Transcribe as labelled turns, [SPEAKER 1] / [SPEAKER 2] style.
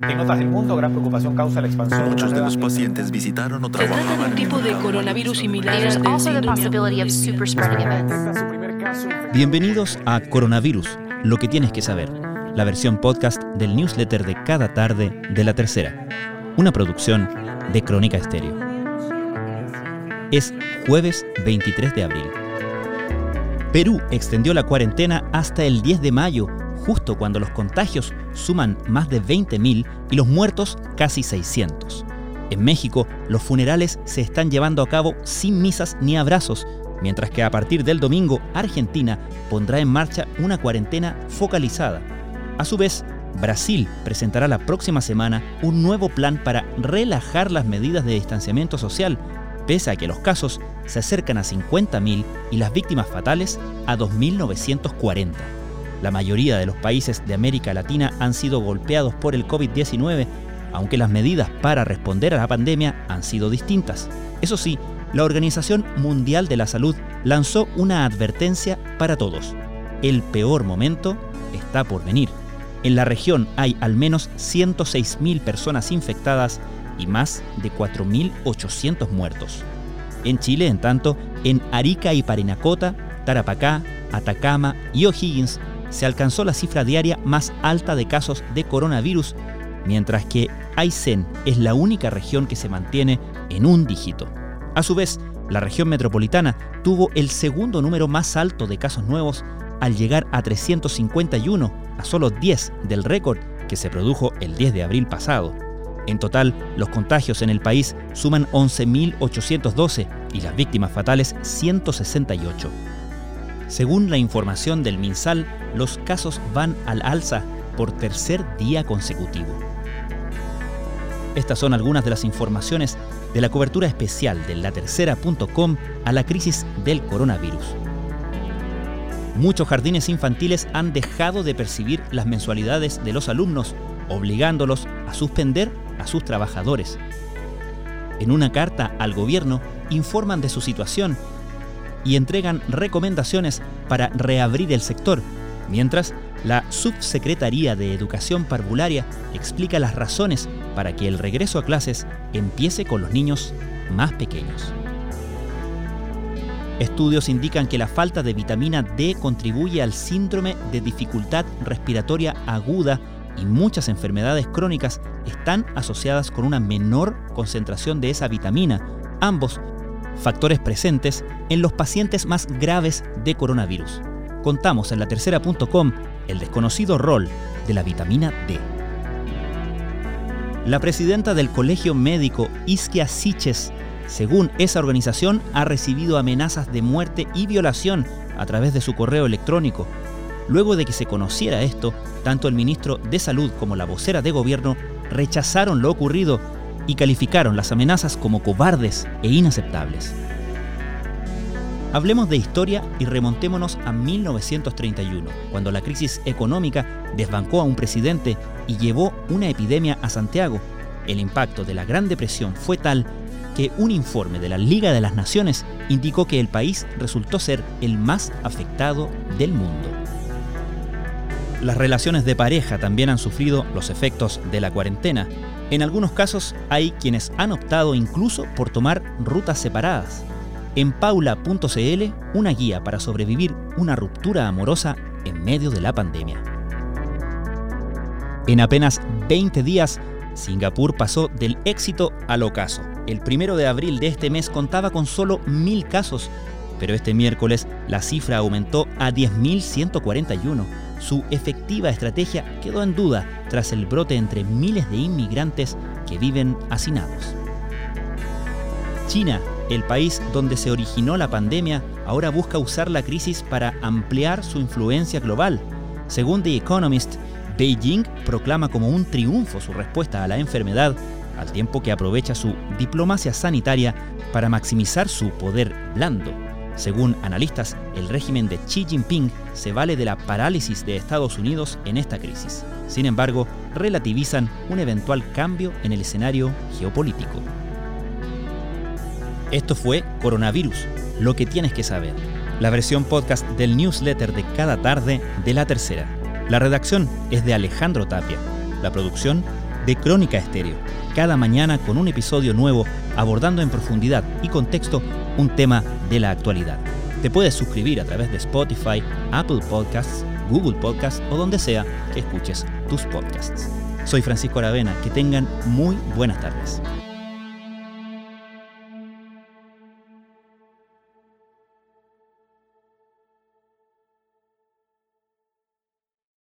[SPEAKER 1] En otras del mundo, gran preocupación causa la expansión.
[SPEAKER 2] Muchos de los pacientes visitaron o
[SPEAKER 3] Se trata de
[SPEAKER 2] trabajaban
[SPEAKER 3] un tipo de coronavirus similar.
[SPEAKER 4] Bienvenidos a Coronavirus, lo que tienes que saber, la versión podcast del newsletter de cada tarde de la tercera, una producción de Crónica Estéreo. Es jueves 23 de abril. Perú extendió la cuarentena hasta el 10 de mayo, justo cuando los contagios suman más de 20.000 y los muertos casi 600. En México, los funerales se están llevando a cabo sin misas ni abrazos, mientras que a partir del domingo, Argentina pondrá en marcha una cuarentena focalizada. A su vez, Brasil presentará la próxima semana un nuevo plan para relajar las medidas de distanciamiento social, pese a que los casos se acercan a 50.000 y las víctimas fatales a 2.940. La mayoría de los países de América Latina han sido golpeados por el COVID-19, aunque las medidas para responder a la pandemia han sido distintas. Eso sí, la Organización Mundial de la Salud lanzó una advertencia para todos. El peor momento está por venir. En la región hay al menos 106.000 personas infectadas y más de 4.800 muertos. En Chile, en tanto, en Arica y Parinacota, Tarapacá, Atacama y O'Higgins se alcanzó la cifra diaria más alta de casos de coronavirus, mientras que Aysén es la única región que se mantiene en un dígito. A su vez, la región metropolitana tuvo el segundo número más alto de casos nuevos al llegar a 351, a solo 10 del récord que se produjo el 10 de abril pasado. En total, los contagios en el país suman 11.812 y las víctimas fatales 168. Según la información del MinSal, los casos van al alza por tercer día consecutivo. Estas son algunas de las informaciones de la cobertura especial de latercera.com a la crisis del coronavirus. Muchos jardines infantiles han dejado de percibir las mensualidades de los alumnos, obligándolos a suspender a sus trabajadores. En una carta al gobierno informan de su situación y entregan recomendaciones para reabrir el sector, mientras la Subsecretaría de Educación Parvularia explica las razones para que el regreso a clases empiece con los niños más pequeños. Estudios indican que la falta de vitamina D contribuye al síndrome de dificultad respiratoria aguda y muchas enfermedades crónicas están asociadas con una menor concentración de esa vitamina, ambos factores presentes en los pacientes más graves de coronavirus. Contamos en la tercera.com el desconocido rol de la vitamina D. La presidenta del Colegio Médico, Isquia Siches, según esa organización, ha recibido amenazas de muerte y violación a través de su correo electrónico. Luego de que se conociera esto, tanto el ministro de Salud como la vocera de gobierno rechazaron lo ocurrido y calificaron las amenazas como cobardes e inaceptables. Hablemos de historia y remontémonos a 1931, cuando la crisis económica desbancó a un presidente y llevó una epidemia a Santiago. El impacto de la Gran Depresión fue tal que un informe de la Liga de las Naciones indicó que el país resultó ser el más afectado del mundo. Las relaciones de pareja también han sufrido los efectos de la cuarentena. En algunos casos hay quienes han optado incluso por tomar rutas separadas. En paula.cl, una guía para sobrevivir una ruptura amorosa en medio de la pandemia. En apenas 20 días, Singapur pasó del éxito al ocaso. El primero de abril de este mes contaba con solo mil casos, pero este miércoles la cifra aumentó a 10.141. Su efectiva estrategia quedó en duda tras el brote entre miles de inmigrantes que viven hacinados. China, el país donde se originó la pandemia, ahora busca usar la crisis para ampliar su influencia global. Según The Economist, Beijing proclama como un triunfo su respuesta a la enfermedad, al tiempo que aprovecha su diplomacia sanitaria para maximizar su poder blando. Según analistas, el régimen de Xi Jinping se vale de la parálisis de Estados Unidos en esta crisis. Sin embargo, relativizan un eventual cambio en el escenario geopolítico. Esto fue Coronavirus, lo que tienes que saber. La versión podcast del newsletter de cada tarde de la tercera. La redacción es de Alejandro Tapia. La producción de Crónica Estéreo, cada mañana con un episodio nuevo abordando en profundidad y contexto un tema de la actualidad. Te puedes suscribir a través de Spotify, Apple Podcasts, Google Podcasts o donde sea que escuches tus podcasts. Soy Francisco Aravena, que tengan muy buenas tardes.